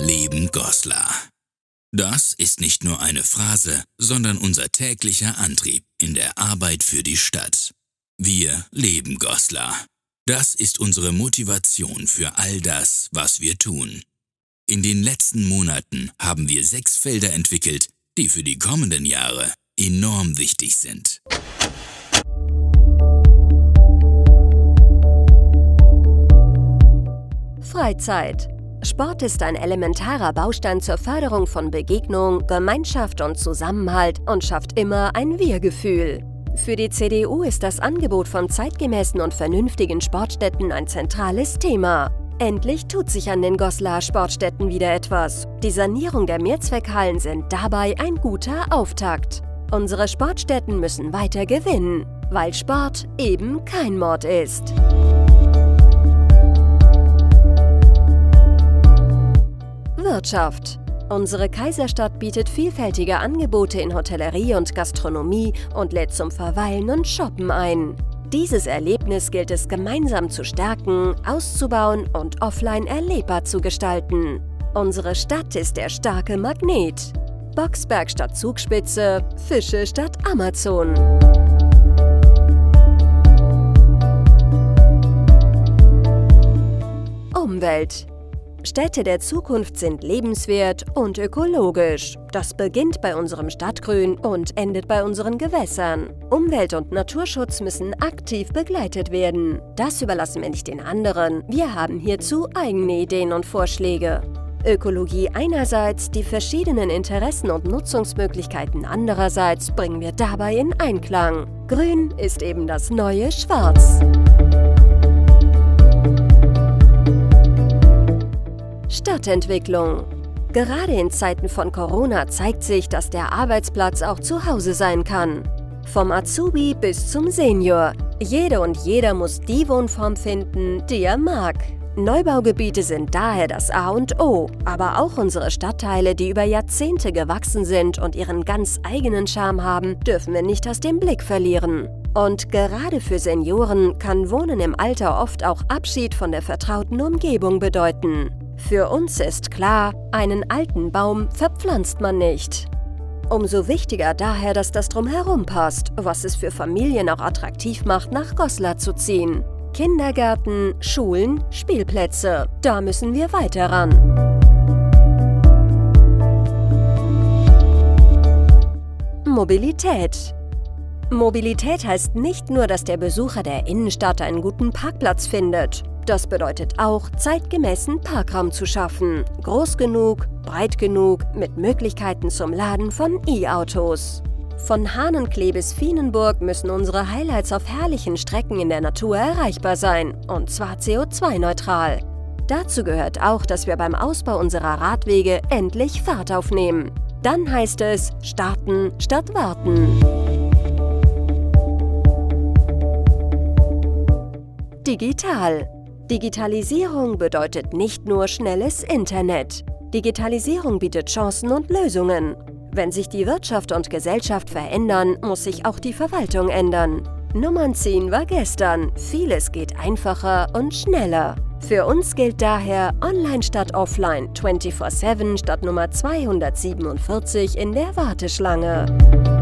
leben Goslar. Das ist nicht nur eine Phrase, sondern unser täglicher Antrieb in der Arbeit für die Stadt. Wir leben Goslar. Das ist unsere Motivation für all das, was wir tun. In den letzten Monaten haben wir sechs Felder entwickelt, die für die kommenden Jahre enorm wichtig sind. Freizeit. Sport ist ein elementarer Baustein zur Förderung von Begegnung, Gemeinschaft und Zusammenhalt und schafft immer ein Wir-Gefühl. Für die CDU ist das Angebot von zeitgemäßen und vernünftigen Sportstätten ein zentrales Thema. Endlich tut sich an den Goslar Sportstätten wieder etwas. Die Sanierung der Mehrzweckhallen sind dabei ein guter Auftakt. Unsere Sportstätten müssen weiter gewinnen, weil Sport eben kein Mord ist. Wirtschaft. Unsere Kaiserstadt bietet vielfältige Angebote in Hotellerie und Gastronomie und lädt zum Verweilen und Shoppen ein. Dieses Erlebnis gilt es gemeinsam zu stärken, auszubauen und offline erlebbar zu gestalten. Unsere Stadt ist der starke Magnet. Boxberg statt Zugspitze, Fische statt Amazon. Umwelt. Städte der Zukunft sind lebenswert und ökologisch. Das beginnt bei unserem Stadtgrün und endet bei unseren Gewässern. Umwelt- und Naturschutz müssen aktiv begleitet werden. Das überlassen wir nicht den anderen. Wir haben hierzu eigene Ideen und Vorschläge. Ökologie einerseits, die verschiedenen Interessen und Nutzungsmöglichkeiten andererseits bringen wir dabei in Einklang. Grün ist eben das neue Schwarz. Stadtentwicklung. Gerade in Zeiten von Corona zeigt sich, dass der Arbeitsplatz auch zu Hause sein kann. Vom Azubi bis zum Senior. Jede und jeder muss die Wohnform finden, die er mag. Neubaugebiete sind daher das A und O, aber auch unsere Stadtteile, die über Jahrzehnte gewachsen sind und ihren ganz eigenen Charme haben, dürfen wir nicht aus dem Blick verlieren. Und gerade für Senioren kann Wohnen im Alter oft auch Abschied von der vertrauten Umgebung bedeuten. Für uns ist klar, einen alten Baum verpflanzt man nicht. Umso wichtiger daher, dass das drumherum passt, was es für Familien auch attraktiv macht, nach Goslar zu ziehen. Kindergärten, Schulen, Spielplätze, da müssen wir weiter ran. Mobilität. Mobilität heißt nicht nur, dass der Besucher der Innenstadt einen guten Parkplatz findet. Das bedeutet auch, zeitgemäßen Parkraum zu schaffen. Groß genug, breit genug, mit Möglichkeiten zum Laden von E-Autos. Von Hahnenklee bis Fienenburg müssen unsere Highlights auf herrlichen Strecken in der Natur erreichbar sein, und zwar CO2-neutral. Dazu gehört auch, dass wir beim Ausbau unserer Radwege endlich Fahrt aufnehmen. Dann heißt es starten statt warten. Digital. Digitalisierung bedeutet nicht nur schnelles Internet. Digitalisierung bietet Chancen und Lösungen. Wenn sich die Wirtschaft und Gesellschaft verändern, muss sich auch die Verwaltung ändern. Nummern ziehen war gestern. Vieles geht einfacher und schneller. Für uns gilt daher Online statt Offline 24-7 statt Nummer 247 in der Warteschlange.